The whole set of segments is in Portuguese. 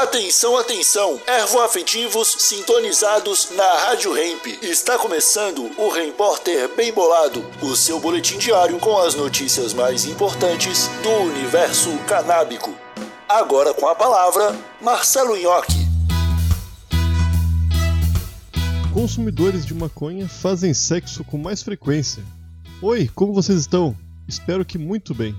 Atenção, atenção! Ervoafetivos sintonizados na Rádio Hemp. Está começando o Repórter Bem Bolado, o seu boletim diário com as notícias mais importantes do universo canábico. Agora com a palavra, Marcelo Nhoque. Consumidores de maconha fazem sexo com mais frequência. Oi, como vocês estão? Espero que muito bem.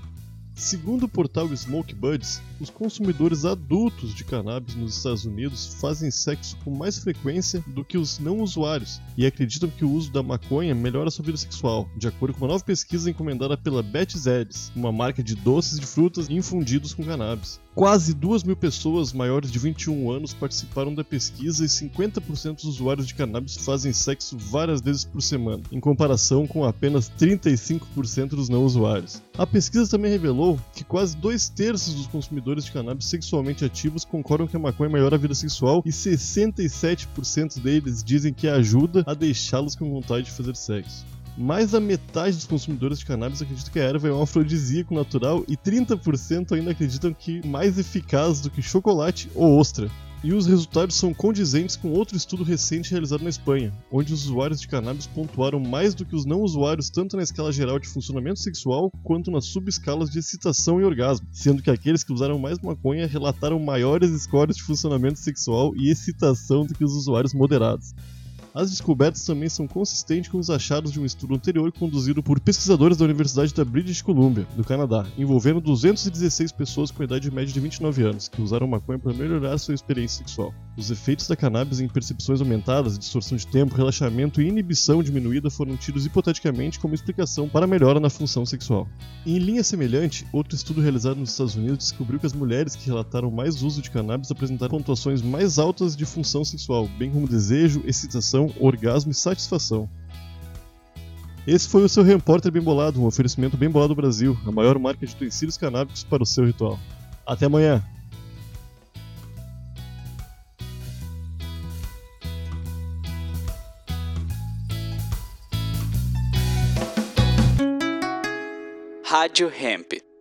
Segundo o portal Smoke Buds, os consumidores adultos de cannabis nos Estados Unidos fazem sexo com mais frequência do que os não usuários e acreditam que o uso da maconha melhora sua vida sexual, de acordo com uma nova pesquisa encomendada pela Betty's Eddies, uma marca de doces de frutas infundidos com cannabis. Quase 2 mil pessoas maiores de 21 anos participaram da pesquisa e 50% dos usuários de cannabis fazem sexo várias vezes por semana, em comparação com apenas 35% dos não usuários. A pesquisa também revelou que quase dois terços dos consumidores de cannabis sexualmente ativos concordam que a maconha melhora a vida sexual e 67% deles dizem que ajuda a deixá-los com vontade de fazer sexo. Mais da metade dos consumidores de cannabis acreditam que a erva é um afrodisíaco natural e 30% ainda acreditam que mais eficaz do que chocolate ou ostra. E os resultados são condizentes com outro estudo recente realizado na Espanha, onde os usuários de cannabis pontuaram mais do que os não usuários tanto na escala geral de funcionamento sexual quanto nas subescalas de excitação e orgasmo, sendo que aqueles que usaram mais maconha relataram maiores scores de funcionamento sexual e excitação do que os usuários moderados. As descobertas também são consistentes com os achados de um estudo anterior conduzido por pesquisadores da Universidade da British Columbia, do Canadá, envolvendo 216 pessoas com idade média de 29 anos, que usaram maconha para melhorar sua experiência sexual. Os efeitos da cannabis em percepções aumentadas, distorção de tempo, relaxamento e inibição diminuída foram tidos hipoteticamente como explicação para a melhora na função sexual. Em linha semelhante, outro estudo realizado nos Estados Unidos descobriu que as mulheres que relataram mais uso de cannabis apresentaram pontuações mais altas de função sexual, bem como desejo, excitação orgasmo e satisfação. Esse foi o seu Repórter Bem Bolado, um oferecimento Bem Bolado Brasil, a maior marca de utensílios canábicos para o seu ritual. Até amanhã! Rádio Hemp.